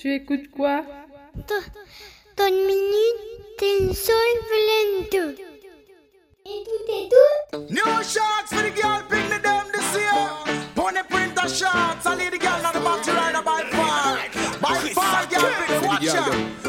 Tu écoutes quoi Dans une minute, t'es une seule vilaine Et tout et tout New shots for the girl, bring the them this year. Pony printer shots, I lead the girl on the back to rider by far. By far, girl, bring the watch out.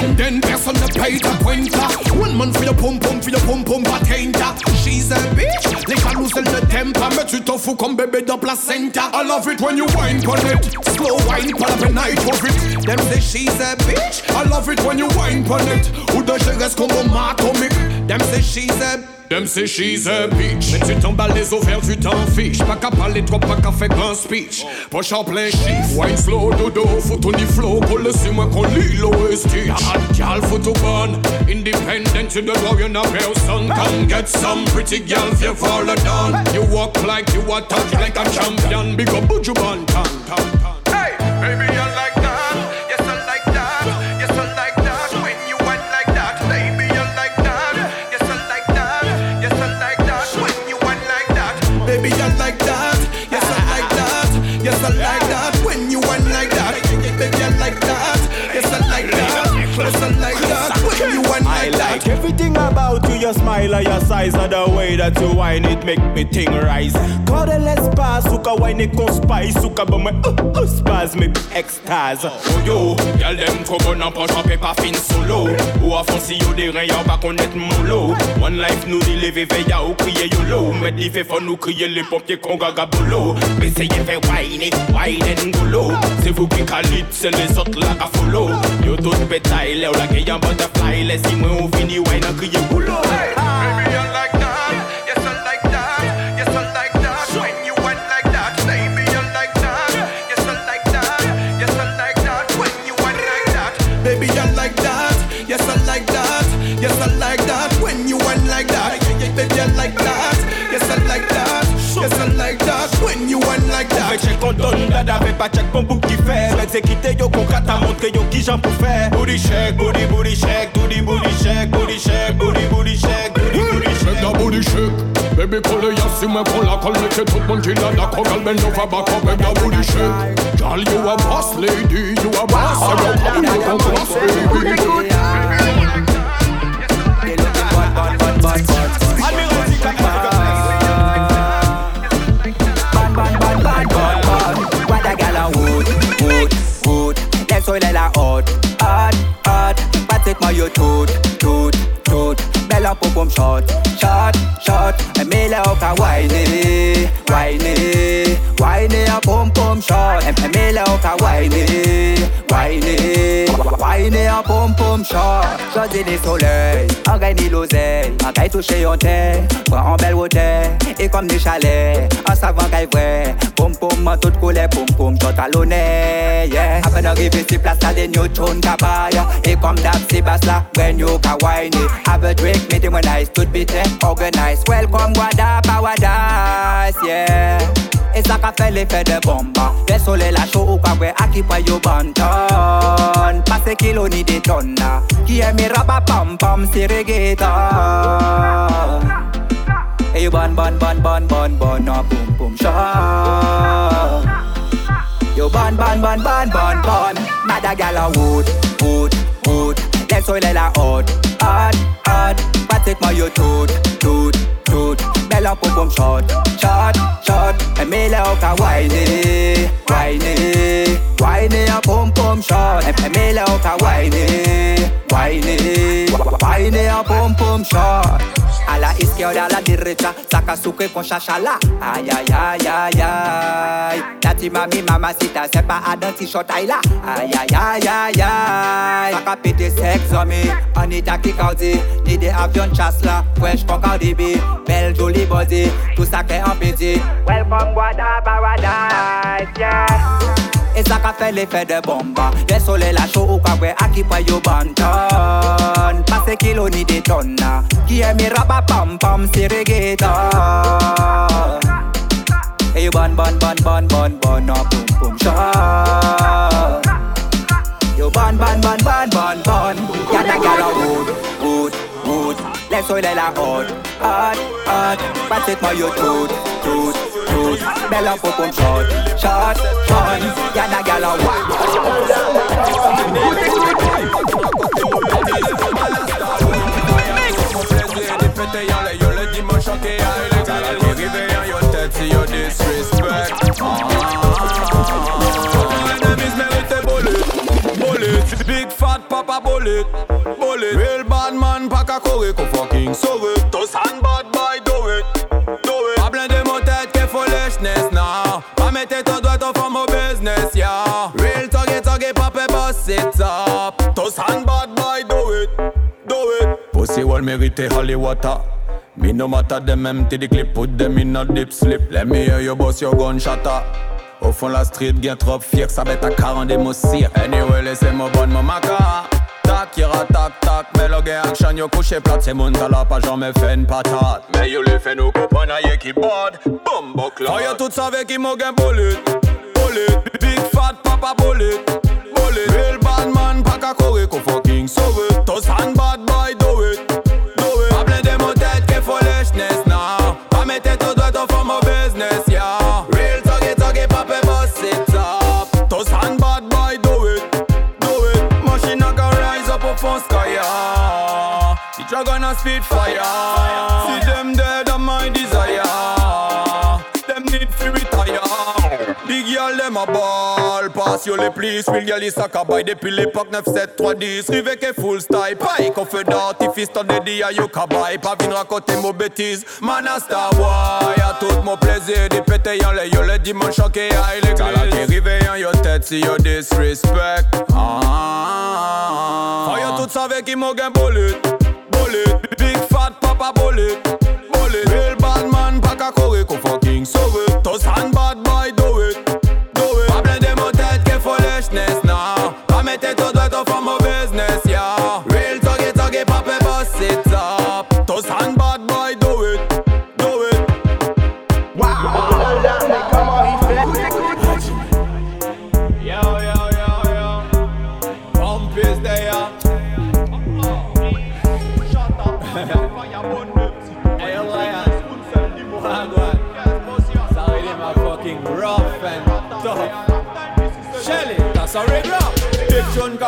To Independent person that pay the pointer One man for your pum pum, for your pum pum patenta She's bitch, les jaloux elle le temper Mais tu t'en fous comme bébé de placenta. I love it when you wine on it. Slow wine, pas la peine I of it. Them say she's a bitch. I love it when you wine on it. Ou de gérer comme bombe atomique Them say she's a Them say she's a bitch. Mais tu t'emballes les ovaires, tu t'en fiches. Pas qu'à parler trop, pas qu'à faire grand speech. Poche en plein chiffre Wine slow, dodo, faut ton flow. Colle sur moi qu'on lit l'OST Gal, photo bonne Independent, tu dois you not person Come get some pretty gal, if you fall down You walk like you are touch like a champion Big up Buju Banton, tan, tan Hey, baby, I like that. Yes, I like that. Yes, I like that. When you went like that, baby, I like that. Yes, I like that. Yes, I like that. When you went like that, Baby, I like that. Yes, I like that. Yes, I like that. When you want like that. Baby, I like that. Yes, I like that. Yes, I like that. When you want like that. like everything about you, your smile and your size and the way that you whine it make me ting rise. Call the l'espace, ou ka whine it con spice, ou ka bon me uh, uh, spasme, extase. Oh yo, y'a dem kogo nan pan champe pa fin solo. Ou a fon si yo de ren ya pa konet molo One life nou di leve ve ya ou kriye yolo Met di fe fon nou kriye le pompier kon gaga bolo Beseye fe wine it, wine and golo Se vous ki kalit, se les autres la ka follow Yo tout betay le ou la ke yon butterfly. Le si mwen ou fini wine an kriye bolo baby, want like that. Kon don dada, fè pa check pon bouk ki fè Fè se kite yo kon kata, montre yo ki jan pou fè Booty shake, booty, booty shake, booty, booty shake, booty shake, booty, booty shake, booty, booty Shake shake that booty shake Baby, pull it, yes, see me pull a call Make it tout mon chin and a girl bend over back up Make that booty shake Girl, you a boss lady, you a boss And you come, you come boss baby soleil Pom shot, shot, shot. Mille au ka whiny, whiny Whiny en pom pom shot. Mille au ka whiny, whiny Whiny en pom pom shot Choisi des soleils, en gagne l'oseille. En gagne toucher yon terre, prends en belle hauteur Et comme des chalets, en savant qu'elle vrai. Pom pom en toute couleur, pom pom shot à l'honneur yeah. Après d'arriver sur place, la yo tune kabaya Et comme d'hab, c'est basse là, when you ka whiny Have a drink, meet him when I stood bitte Organize, welcome Guada Paradise, yeah Et ça qu'a fait l'effet de bomba. Le soleil la à qui point yo banton. Passe kilo ni des tonnes Qui aime mes rabat pam pam c'est reggaeton Et yo bon bon bon bon bon bon no boom boom shot Yo bon bon bon bon bon bon Mada gal wood wood wood. Le soleil la hot hot hot. Pratiquement yo tout tout tout Belle en pom pom shot shot shot Et mille au ka whiny whiny Whiny. En pom pom shot Et mille au ka whiny whiny Whiny en pom pom shot A la izquierda, a la derecha, saca su que con chachala. Ay, ay, ay, ay, ay. Nati mami, mamacita, c'est pas à dans t-shirt là. Aïe, aïe, aïe, aïe, aïe. Saca pété sex homie, Anita qui caudi, ni des avions de chasse là. Wesh, con Cardi B, belle jolie body, tout ça qu'est en pédi. Welcome Guada Paradise, yeah. Ça qu'a fait l'effet de bomba. Le soleil la chaud ou qui point yo banton Passe kilo ni des tonnes Qui aime mes pam pam reggaeton Et yo bon bon bon bon bon bon no ah, boom boom shot Yo bon bon bon bon bon bon Y'a ta gal en wood. Laisse soleil la hot, hot, hot Pratiquement yo tout, tout, Belle pour qu'on shot, shot, shot Y'a da gal en wa Mérite holy water me no matter them empty the clip, put them in a deep slip. Let me hear you bust your gunshot. Au fond la street, bien trop fier, ça bête à 40 des cire. Anyway, laissez-moi bonne mon maca. Tac, ira tac tac, mais le action yo couché plate, c'est mon pas jamais fait une patate. Mais yo le fait nous comprendre, y'a qui club. Oh, y'a tout savait qui m'a. Big fat papa bullet, bullet. Real bad man, pas qu'à courir, qu'on fucking dragon a spit fire. See them dead on my desire. Them need to retire. Big girl, them a ball. Pass yo les plis, will girl is a cabay Depuis l'époque 9-7-3-10 Rive que full style. Paille qu'on fait d'artifice Ton dédi a yo cabay Pas vin raconter mon bêtise Man a star boy. A tout mon plaisir. Di pété yon le yo le dimanche choqué a l'église Kala qui rive yon yo tête si yo disrespect. Ah. Faut yo tout savait qui m'a gain bullet Big fat papa Bullet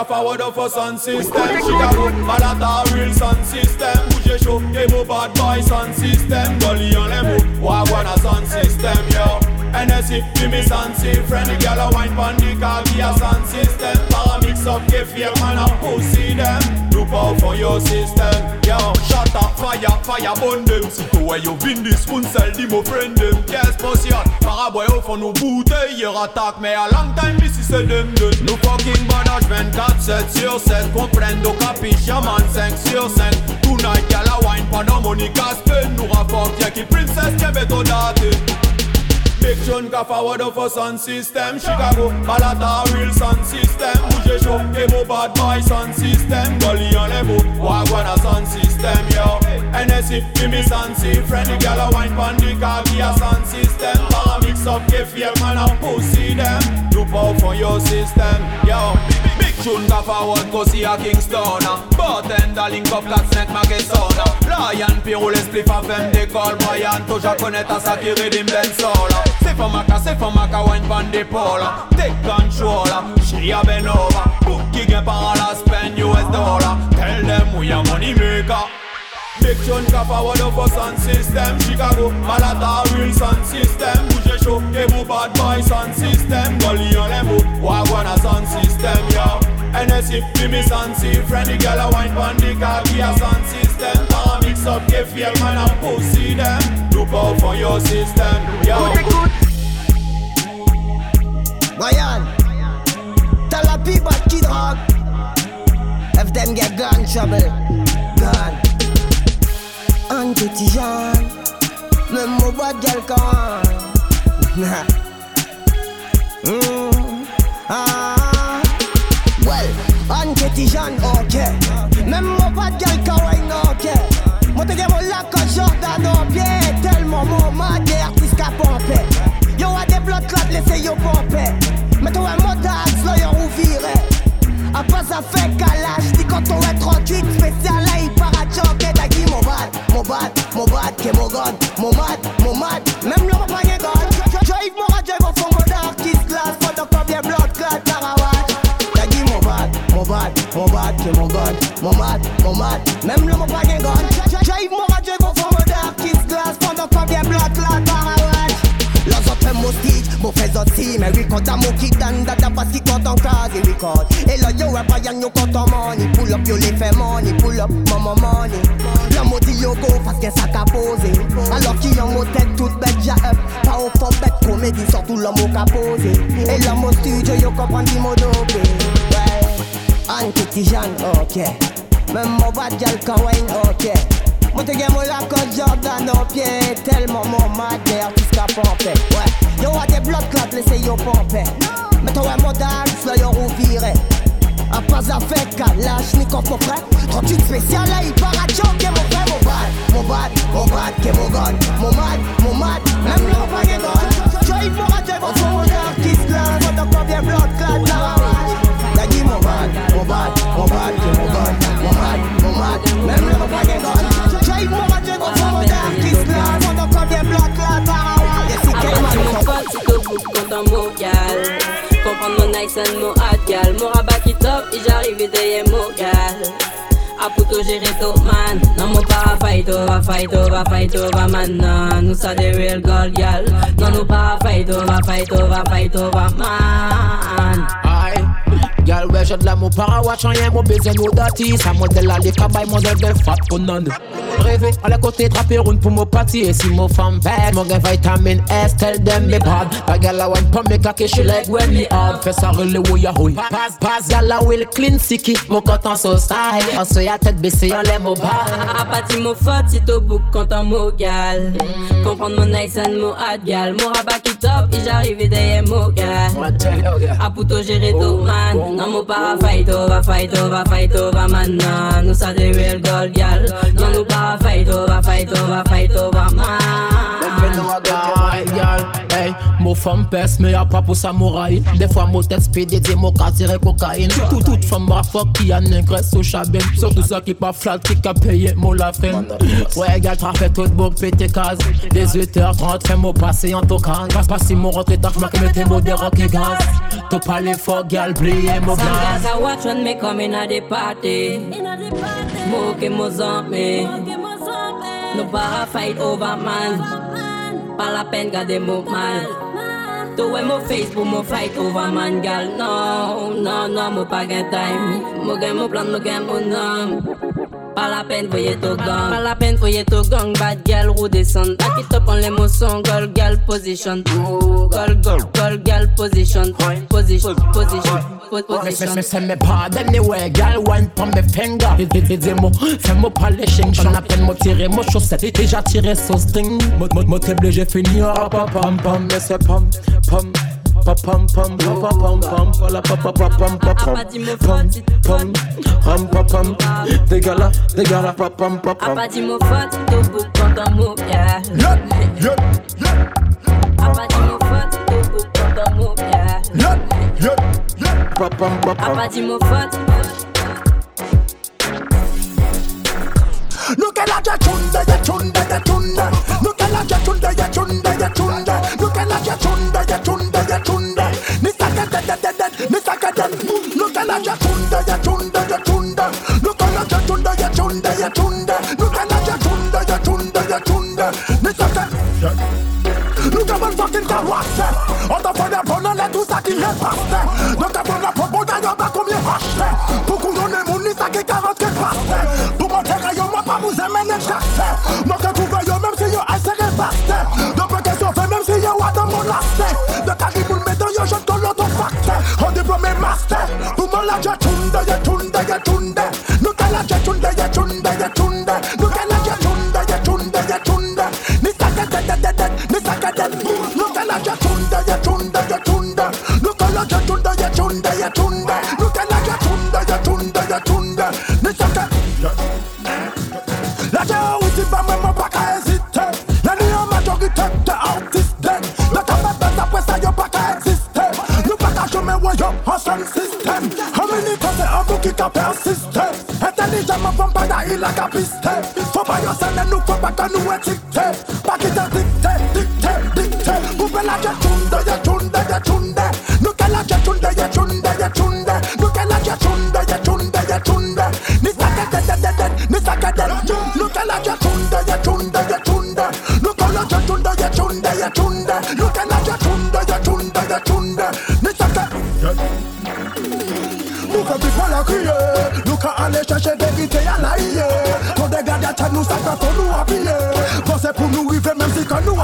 forward of a sound system. Chicago, Malata, real sound system. Bouger chaud, Emo bad boy sound system. Gully on les mots, Wagwan a sound system, yo. NSC, me Sansi Friendly girl a wine pon the car be a sound system Para mix up Kefir man a pussy them Look out for your system Yo, shut up, fire, fire burn them Sitôt where you win this un sell di mo friend them Yes, potion Para boy au fond nous bouteilles Hier attaque mais a long time ici c'est deux Nous fucking badage 24 7 sur 7 Comprendo capiche, yeah man 5 sur 5 Tonight girl a wine pendant Monica Spain Nous rapporte y'a qui princess qui beto date Big chunk of forward of a sound system? Chicago, Malata, real sound system. Bouger chaud, Emo bad boy sound system. Gully on mots, Wagwan a sound system yo? NSC, give me Sansi Friendly girl a wine pon the car be a sound system. Para mix up Kefir man a pussy them. Look out for your system yo Of forward see a Kingston uh. Bartender link up la snake Magesona Lion Pirou les spliff a femme d'école Brian Toja connaît à ça qui redim ben sola. C'est for maka, c'est for maka wine pan d'épaule Take control, uh. she a ben over. Book qui gain par la spend US dollar. Tell them we a money maker. Big chunk of forward of a sound system. Chicago, Malata, real sound system. Bouger chaud, Emo bad boy sound system. Gully on mots, Wagwan a sound system yo NSC, give me Sansi Friendly girl a wine pon the car be a sound system. Para mix up Kefir man a pussy them. Look out for your system yo. Brian, tell the people Kid Rock if them get gun trouble, gun. Un petit Jean, même mon bois de quelqu'un. Mm, ah, well, ok. Même mon pas de gueule, kawaii, ok. Moi, t'es mon lac, Jordan, en pied. Tellement mon mat, qu'à pomper. Yo, à des blocs, clap, laissez yo pomper. Mais toi, un motard, slow, yo, rouvire. A pas ça fait calage, dis quand on est 38, spécial, là, il part à choquer, t'as qui mon bad, mon bad, mon bad, que mon god, mon mad, mon mad, même le repas, god. Mon pas gen gun Drive mon radio mon fond mon dark kiss glass Pendant qu'on vient blood clot paravane Los up mon stage, mon fais aussi Mais record à mon kid dan dada parce qu'il compte en case il record. Et là yo rap a yang yo compte en money. Pull up yo les fait money, pull up maman money. La moti yo go parce qu'un sac à poser Alors qu'il en mot tête toute bête ja up. Pas au fond bête comédie surtout l'homme au qu'a posé Et là mon studio yo comprend dit mon dopé Ouais Anki Tijan, ok. Même mon bad gal wine, ok. Moi te gen mon la code Jordan au pied Tellement mon mad ce qu'a pompé. Ouais, yo a des blood clots laissez yo pompé. Mais toi mon dance là yo rouviré A pas à faire calage ni qu'on faut prêt. 38 spécial là il part à choquer mon frère Mon bad, mon bad, mon bad, que mon gun Mon mad, mon mad, même là on pas gun Joy pour rater mon son mon dark qui se Quand on combien clot là Y'a dit mon bad, mon bad, mon bad, que mon gun Mon mad, mon mad, même là on pas gen gun Joy pour rater mon son mon dark qui se lance Quand on combien blood clot là Yes, he came Si mon on pote, si te bouge content mon gal Comprendre mon accent, mon hot gal. Mon rabat qui top, et j'arrive et derrière mon gal A puto gérer tout man. Non mon para fight over, fight over, fight over man Non, nous ça des real gold gal. Non nous para fight over, fight over, fight over man. Aye. Girl, where should la mo para watch on yen mo besoin nou dati Sa modèle la li kabay modèle de fat pou nan Rêver à la côté draper round pour mo party Et si mo femme bad, mo gen vitamin S Tell them me bad. A girl a want pump me cocky she like when me hard Fais ça rele ou ya houille Pass, pass, girl a will clean sicky Mo content so style On se ya tête baissée, on l'aime au bas. A pati mo fote si to bouk kontan mo gal. Comprendre mon accent, mon hot gal. Mon rabat qui top, et j'arrive et derrière mo gal. A puto gérer tout man Non mo para fight over, fight over, fight over man Non, nous ça des real gold gal Non nous para fight over, fight over, fight over man girl, hey, femme pèse, mais y'a pas pour samouraï. Des fois, mo tête speed et mo ka tirer cocaïne. Tout, toute femme ma fuck qui a négresse au chabin. Surtout ça qui pas flat, qui a payé mo la fin. Ouais, gars, trafic tout beau, pété case. 18h30, fais mo passer en tocan. Passe pas si mon rentré tard, j'marque mes mo des rock et gaz. T'as pas les fort, gal, plié mo Some gaz. guys I watch when me come in at the party Mo mo zampe No para fight over man Pas la peine garder mo mal. To we mo face pour mo fight over man gal. No, no, no, mo pa gen time. Mo gen mo plan, mo gen mo nom Pas la peine voyez to gang Pas la peine voyez to gang Bad gal roue descend Back it up on l'émotion Gold gal position. Gold, gold, gold gal position. Position, position, po- Me, me, position. Me say me bad anyway, girl wine pon me finger. It, it, it, mo, fais mo polishing J'en à peine mo tirer mo chaussette Et déjà tiré son string. Mo, mo, mo table j'ai fini Ah pam pam pam Me c'est pam pam Pa pam pam pa pa pam pam pam pa pam pas dit pam pam pam pa pam Dégala dégala pa pam pa A pam pa di mo fote, to bouk kontan mo gal A pa di mo fote, to bouk kontan mo gal pam A pam pa di mo fote Look at la chunda, ya chunda, ya chunda. Look at la chunda, ya chunda, ya chunda. Look at la chunda, ya chunda, ya. Ni ni. Look at chunda, ya chunda, ya chunda. Look at la chunda, ya chunda, ya chunda. Look at la chunda, ya chunda, ya chunda. Ni saka. Look at fucking carrosse. On t'a fait la bonne, là tout ça qui est passé. Donc t'as pris la propos d'ailleurs, bah combien racheté. Pour couronner mon ni ça qui est 40 qui est passé. Pour montrer à yo, moi pas vous aimer les chunda, ya chunda. Nous qu'à la ja chunda, ya chunda, ya chunda. Nous qu'à la ja chunda, ya chunda, ya chunda. Ni ça que la Géorgie, bah, même pas qu'à hésiter. La nuit en majorité, t'es artiste. Le tabac, bête, après ça, y'a pas qu'à exister. Nous pas qu'à jamais, ouais, y'a un seul système. Un minute, c'est un bout qui qu'a persisté. Intelligemment, femme, pas chan nou sakra kon nou apiye Kose pou nou rive menm si kon nou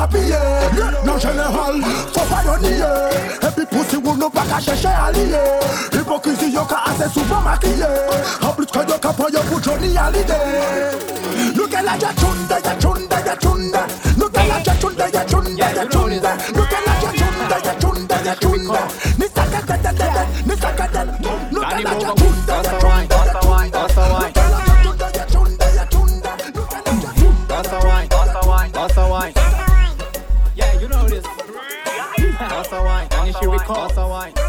plus Johnny Hallyday. Look at Look at Record. That's a wine.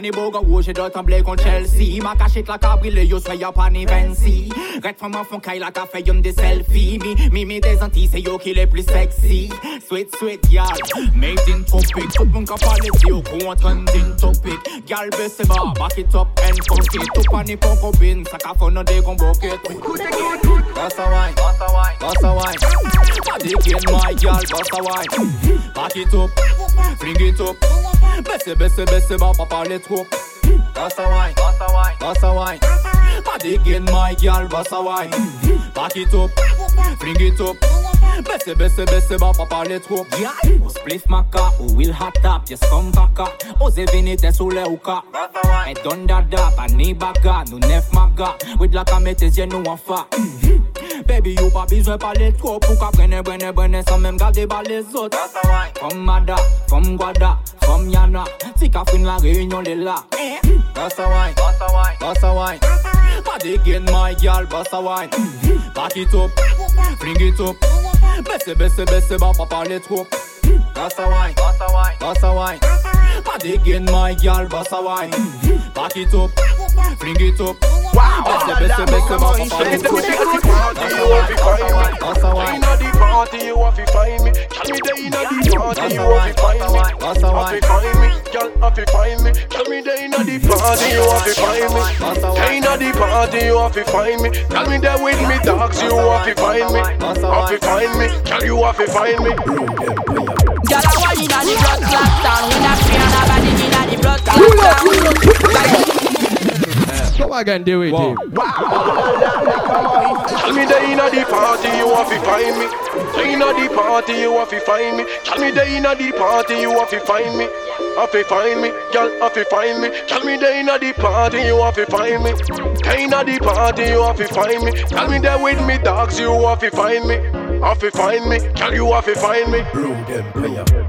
Yeah. L'année beau gars rouge et doit trembler contre Chelsea. Ma cachette la cabrile yo soy y'a pas ni Red femme en fond la ka fait y'en des selfies Mi, mi, mi des antilles c'est yo les plus sexy. Sweet, sweet, y'all Made in tropic Tout le monde ka parle de yo Qu'on trending topic. Y'all baisse bas, back it up and funk it. Tout pas ni pour copine Ça ka fon dans des combos That's a wine, that's a wine, that's a wine. Body again my girl, that's a wine. Back it up, bring it up Baisse, baisse, baisse bas, pas parler trop. That's a wine, a wine, a wine. Body again my girl, a wine. Back it up, bring it up Baisse, baisse, baisse bas, pas parler trop. Yeah, ou spliff ma ka, ou will hot tap Yes, come back up, ose venite sous le hookah. Et don da da, pa ni baga Nou nef maga, with la kamete zye nou an fa Baby, you pas besoin parler trop Pour qu'à prenne, prenne, prenne Sans même garder par les autres Comme Mada, comme Guada, comme Yana Si qu'à fin la réunion, les là That's a wine, that's wine, that's a wine Body again, my girl, that's wine Back it up, bring it up Baisse, baisse, baisse, bah, pas parler trop That's a wine, that's a wine, that's a again, my girl, that's a wine Back it up, bring it up Baisse, baisse, baisse, bah, pas parler trop That's a wine, that's a wine, that's a wine Inna the party, you have to find me. Tell me they inna the party, you have to find me. That's a to find me, girl, have to find me. Tell me they inna the party, you have to find me. They inna the party, you have to find me. Tell me they with me dogs, you have to find me. Have to find me, girl, you have to find me. Girl, I want inna the blood clot town. We not fear nobody inna the blood clot town. Come again, do it. Dave. Tell me they inna the party, you have to find me. They inna the party, you have to find me. Tell me they inna the party, you have to find me. Have to find me, girl, have to find me. Tell me they inna the party, you have to find me. They inna the party, you have to find me. Tell me they with me dogs, you have to find me. Have to find me, girl, you have to find me.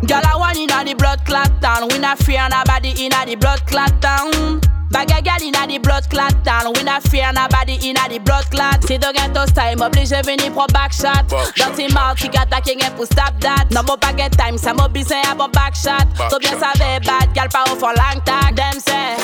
Girl, I want inna the blood clot town. We not fear nobody inna the blood clot town. Bag a gal inna the blood clot town. We not fear nobody inna the blood clot. Si do get those time, oblige venir pour back shot. Don't Dirty mouth, qui gata qui pour stop that. No more pas get time, ça m'a besoin à bon back shot. So bien savait bad, gal pas au for long tag. Them say.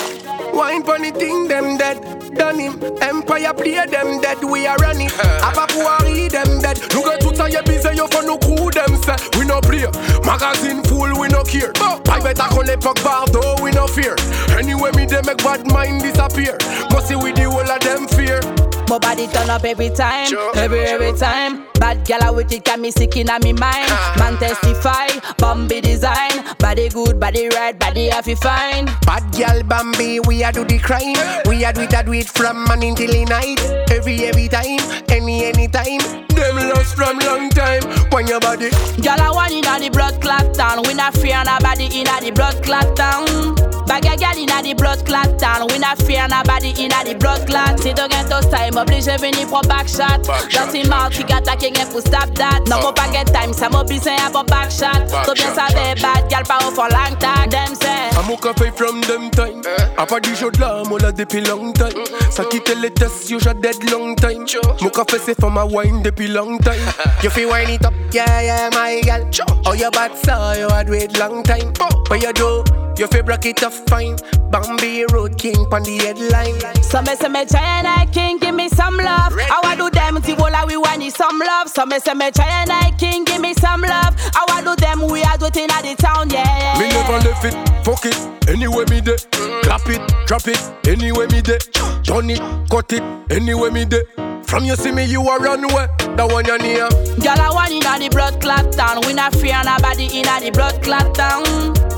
Wine funny thing, them dead. Done him. Empire play them dead. We are running. Apapuari them dead. Look at tout ça, y'a busy, yo for no crew them say. No play. Magazine full, we no care. Private a collect fuck bardo, we no fear. Anyway, me they make bad mind disappear. Must see with the whole of them fear. My body turn up every time, every every time. Bad gal with it got me sick inna me mind. Man testify, Bambi design. Body good, body right, body happy fine. Bad girl Bambi, we a do the crime. We a do it, a do it from morning till the night. Every every time, any any time. Them lost from long time. When your body, Girl I want inna the blood clot town. We not fear nobody inna the blood clot town. Bag a gal inna the blood clot town. We not fear nobody inna the blood clot. Si do get those time, oblige venir pour back shot. Dirty mouth, qui gata qui pour stop that. No more pas get time, ça m'a besoin à bon back shot. So bien savait bad gal pas au for long tag. Them say. I'm a café from them time. Eh. A pas du jeu de là, moi là depuis long time. Ça quitte les tests, you dead long time. Mon café c'est for my wine depuis long time. You feel wine it up, yeah, yeah, my gal. Oh, your bad so you had wait long time. But you do, you feel break it up fine. Bambi Road King on the headline. So me say me try and I king give me some love. I want do them ti wola we want you some love. So me say me try and I king give me some love. I want do them we are do it inna the town yeah. Me never left it, fuck it, anyway me dey. Clap it, drop it, anyway me dey. Turn it, cut it, anyway me dey. From you see me, you a run away. That one you near. Girl, I want inna the blood clot town. We not fear nobody inna the blood clot town.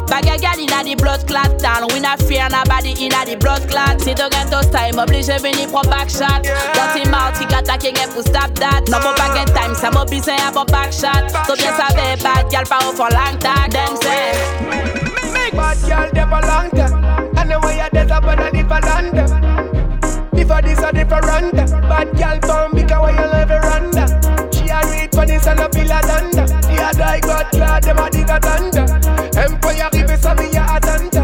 Bag a girl inna the blood clot town. We not fear nobody inna the blood clot. Si tu gâteau time, oblige venir pour back shot. Dirty mouth, qui gâte qui get pour stop that. No pour back time, ça m'a besoin à pour back shot. So bien savait bad girl pas au for long tag. Them say. Make bad girl, them a long time. And the way you dead up on a different land. Before this a different. Bad girl, bomb because why you live around. She a read for this and a feel a danda. The other I got glad, them a dig a thunder. Empire arrivé, ça m'y a attendu.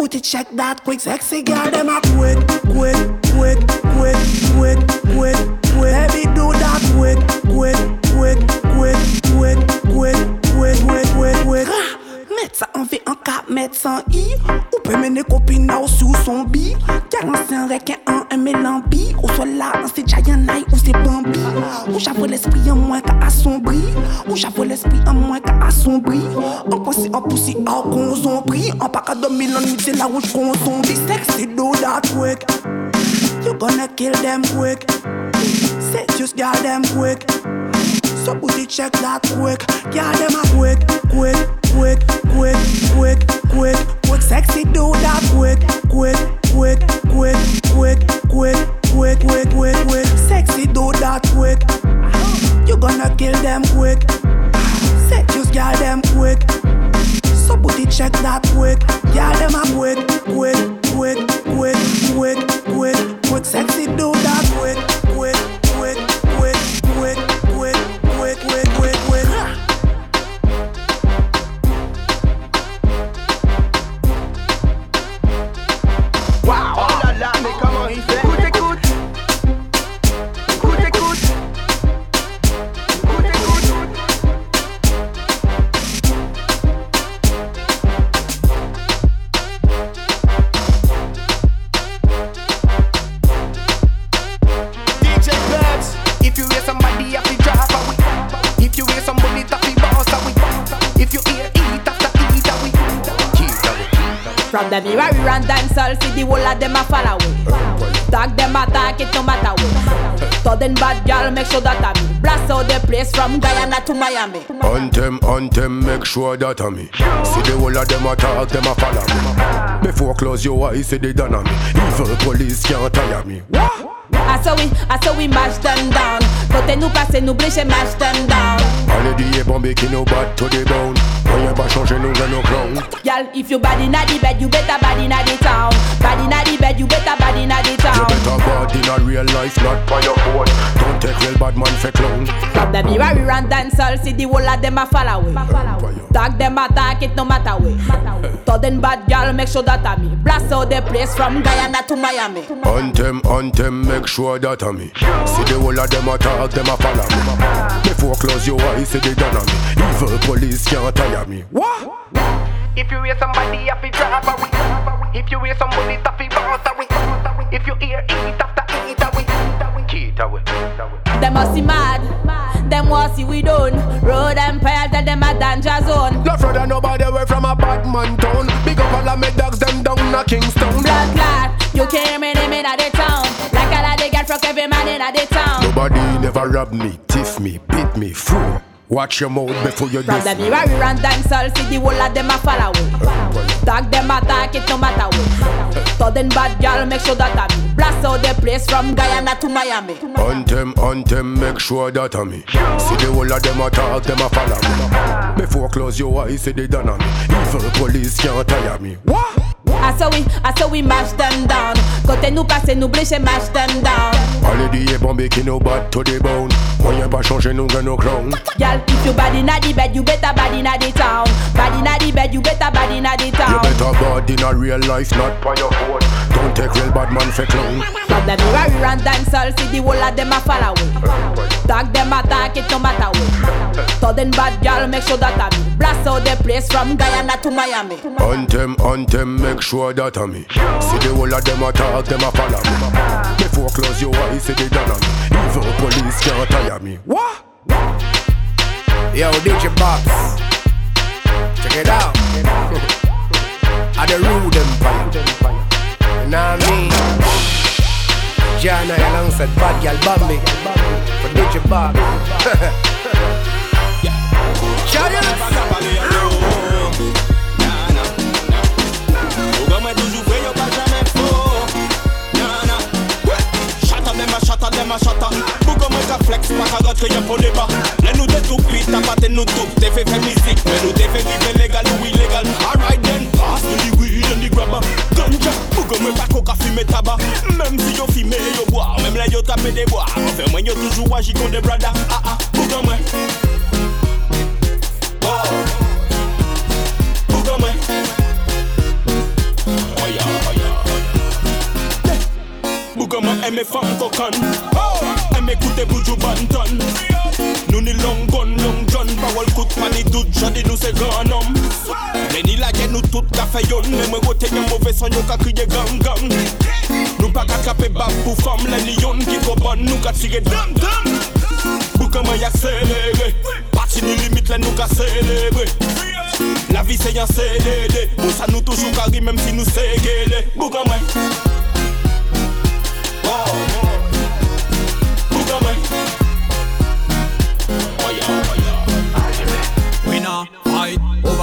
Booty check that quick. Sexy girl them a quick, quick, quick, quick, quick, quick, quick. Baby do that quick, quick, quick, quick, quick, quick, quick, quick, quick, quick. Mettre ça en V en 4 mettre sans I. Ou peut mener copine ou sous son bi. Car c'est un requin en un mélambi. Ou soit là, c'est Giant Night ou c'est Bambi. Ou j'avoue l'esprit en moins qu'à assombri. Ou j'avoue l'esprit en moins qu'à assombri. En poussi, en poussi, en qu'on zombri. En pas qu'à dormir la nuit, c'est la rouge qu'on zombie. Sexy do that quick. You gonna kill them quick. Say just got them quick. So booty check that quick. Yeah, them a quick, quick, quick, quick, quick, quick, quick. Sexy do that quick, quick, quick, quick, quick, quick, quick, quick, quick, quick. Sexy do that quick. You gonna kill them quick. Say just got them quick. So booty check that quick. Yeah, them a quick, quick, quick, quick, quick. Guyana to Miami. Anthem, anthem, make sure that I'm me. See the whole of them attack, them a follow me. Before close your eyes, see they done on me. Evil police can't tire me. I saw we, I saw we mash them down. Côté nous passer, nous bliche, mash them down. Allez dire bombe qui nous bat to the bone. Rien pas changer nous dans nos clowns. Y'all, if you bad inna the bed, you better bad inna the town. Bad inna the bed, you better bad inna the town. You better bad in a real life, not by your phone. Don't take real bad man for clown. From the mirror, we run dance all, see the whole of them a follow away. Tag them attack, it no matter way. Sudden bad girl, make sure that I me. Blast out the place from Guyana to Miami. Anthem, anthem, make sure that I'm me. See the whole of them attack, them a follow me. Before close your eyes, see they done on me. Evil police can't tire me. What? If you hear somebody, you have to drop away. If you hear somebody, you have to bounce away. If you hear eat after eat away. Keep away. Them must be mad. Them want see we done. Road empire, tell them a danger zone. No further nobody away from a bad man town. Big up all of me dogs, them down a Kingston. Blood clot, you can't hear me name in the town. Like all of the girl from every man in the town. Nobody never rob me, tiff me, beat me, fool. Watch your mouth before you From the mirror, run dancehall, see the whole of them a follow. Tag them attack, it no matter what. Sudden bad girl, make sure that I me. Blast out the place from Guyana to Miami. Anthem, anthem, make sure that I me. See the whole of them attack, them a follow me. Before close your eyes, see they done on me. Even police can't tire me. What? I saw we, I saw we mash them down. Côté nous passer, nous blécher, mash them down. Allez dit bombé qui nous bat to the bone. Moyen pas changer, nous gagnons crown. Girl, if you bad inna the bed, you better bad inna the town. Bad inna the bed, you better bad inna the You better bad in a real life, not by your phone. Don't take real bad man for clown. From the mirror, we run dancehall, see the whole of them a follow away. Tag them attack, it no matter what. Sudden bad girl, make sure that I me. Blast out the place from Guyana to Miami. Anthem, anthem, make sure that I me. See the whole of them attack, them a follow me. Before close your eyes, see they done me. Police can't tire me. What? Yo, DJ Box. Check it out. At the Rude Empire. You know what I mean? Jana alongside Bad Gal Bambi. For DJ Box. Programme ka flex, pas qu'à rentrer y'a pour débat. Là nous t'es tout cuit, t'as pas nous tout. T'es fait faire musique, mais nous t'es fait vivre légal ou illégal. Alright then, pass me the weed and the grabber. Ganja, programme pas qu'au fumer tabac. Même si yo fumé, yo bois, même là yo tapé des bois. Enfin moi yo toujours agi comme des bradas. Ah ah, programme. Oh. Programme. Oya, oya. Bougama aime femme coconne Aime écouter Boujou Banton. Nous ni long gun, long john Parole coûte pas ni doute, j'en dis nous c'est homme. Ni la guerre nous tout yon. Mais moi mauvais son yon ka gang gang. Nous pas ka caper bab pour femme Les nous tirer dam dam Bougama y accéléré Parti limite là nous célébrer la vie c'est un CDD Pour ça nous toujours carré même si nous c'est guélé. Bougama Oh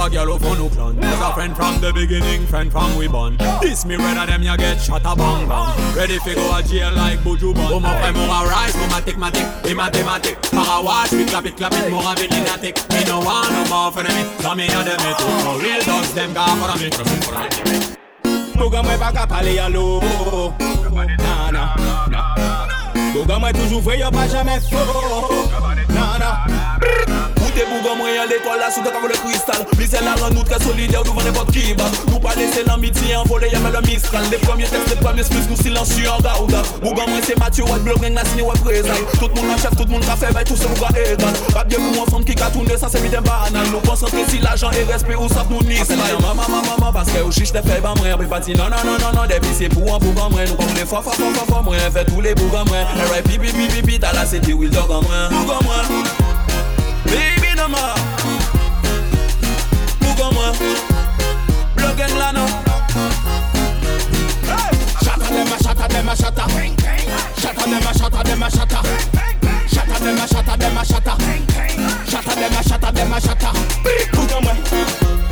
over girl who fun no clan. Was a friend from the beginning, friend from we born. This me rather them ya get shot a bang bang. Ready fi go a jail like Buju. Oh my friend, more rise, more mathematic, mathematic, mathematic. Para watch, we clap it, clap it, more of it in a tick. Me no want no more for me, so me a them it. For real dogs, them got for me, for me, for me. Bouga mwen pa ka pale yan lo Na na na Bouga mwen toujou vwe yo pa jame fo Na na te bouga mwen yan l'étoile la sou te kavou le cristal. Lise la ran nou tre solidaire devant n'importe qui bat Nou pa lese l'amitié envolé yame le mistral. Les premiers textes, les premiers spus nou silencieux en gauda Bouga mwen se Mathieu Watt, blog gang la signe web présent. Tout moun an chef, tout moun ka fe bay, tout se bouga égal. Pas bien pour enfant qui ka tourne, ça c'est vite banal Nous concentre si l'argent et respect ou ça nous ni style Maman, maman, maman, parce que ou chiche te fait ban mwen Puis pas dit non, non, non, non, non, depuis c'est pour un bouga mwen Nous comme les fois, fois, fois, fois, fois, mwen Fait tous les bouga mwen R.I.P. pipi, pipi, pipi, t'as la cité Will Dog en mwen Bouga mwen Baby no more Bouga mwen Blog gang la no Shata dem a shata dem a shata Shata dem a shata dem a shata Shata dem a shata dem a shata Shata dem a shata dem a shata Bouga mwen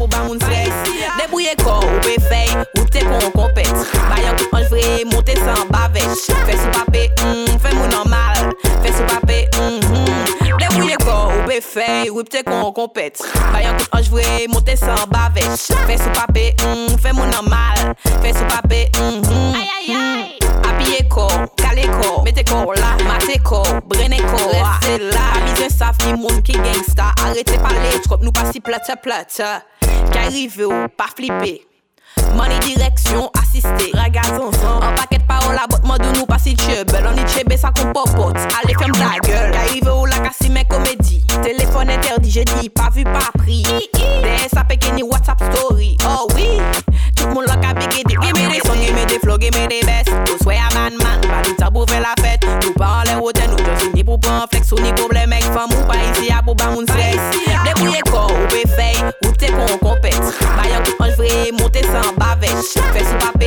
pou ba moun slet Debouye kor ou pe fey, ou te kon kompet. Bayan ki anj vre, monte san bavech Fè sou pape, mm, fè moun normal. Fè sou pape, mm, mm. Debouye kor ou pe fey, ou te kon kompet. Bayan ki anj vre, monte san bavech Fè sou pape, mm, fè moun normal. Fè sou pape, mm ko, mete ko la, mate ko, brene ko, lese la Amizyen saf ni moun ki gangsta, arete pale trop, plate plate. Ka ou, pa flipe Money direction assisté, ragazon san An paket parola bot modou nou pasi chebe Lan ni chebe sa kon popot, ale fem la gueule. Ka ou oh, la kasi men komedi Telefon interdi, je di, pas vu pa pri Deye sa peke ni whatsapp story, oh oui. Tout moun laka bigi di, gimme de son, gimme de flow, gimme de best. Ou sway a man. Just ni pour prendre flex. Ou ni problème avec femme ou pas ici à pour pas moun sexe. Débrouillez corps, ou peut faire, ou t'es qu'on compète. Bayan coup ange vrai, monter sans bavette. Fais sous papé,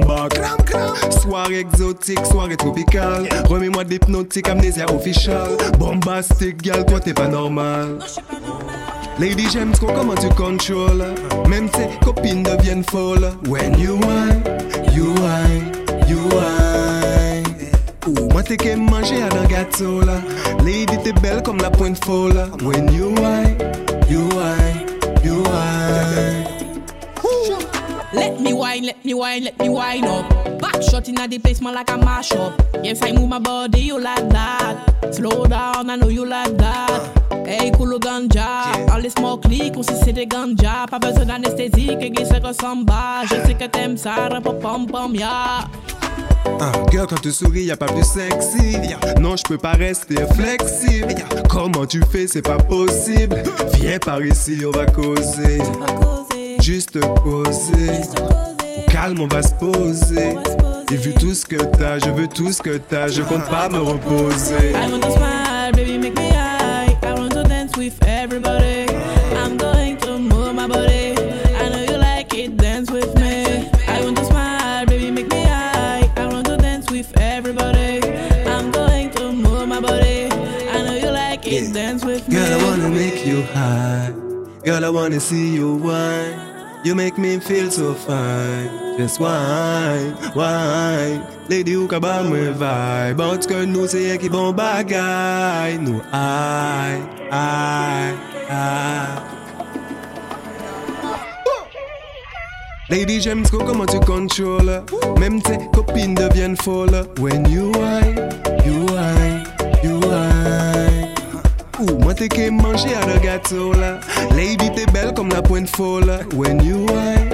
back. Soirée exotique, soirée tropicale. Remets-moi d'hypnotique, amnésia official. Bombastic, gal, toi t'es pas normal. Lady j'aime trop comment tu contrôles? Même tes copines deviennent folles. When you whine, you whine, you whine. Ouh, moi t'es qu'à manger à un gâteau là. Lady t'es belle comme la pointe folle. When you whine, you whine, wine, let me wine, let me wine up. Back shot in the place, man, like a mash up. Yes, I move my body, you like that. Slow down, I know you like that. Hey, cool ganja. Dans les smoke leak, on sait c'est des ganja. Pas besoin d'anesthésie, que qui se ressemble bas. Je sais que t'aimes ça, rap pom pom ya. Ah, girl, quand tu souris, y a pas plus sexy. Non, je peux pas rester flexible. Comment tu fais, c'est pas possible. Viens par ici, on va causer. Juste causer. Au calme, on va se poser. J'ai vu tout ce que t'as, je veux tout ce que t'as, je compte pas me reposer. I want to smile, baby, make me high. I want to dance with everybody. I'm going to move my body. I know you like it, dance with me. I want to smile, baby, make me high. I want to dance with everybody. I'm going to move my body. I know you like it, dance with me. Girl, I wanna make you high. Girl, I wanna see you whine. You make me feel so fine. Just whine, whine. Lady ou ka ba mwen vibe. Bout que nous c'est qui bon bagay. Nous aïe, aïe, aïe. Lady j'aime trop comment tu contrôles. Même tes copines deviennent folles. When you whine, Ouh, moi t'es qu'à manger à le gâteau là. Lady t'es belle comme la pointe folle. When you whine,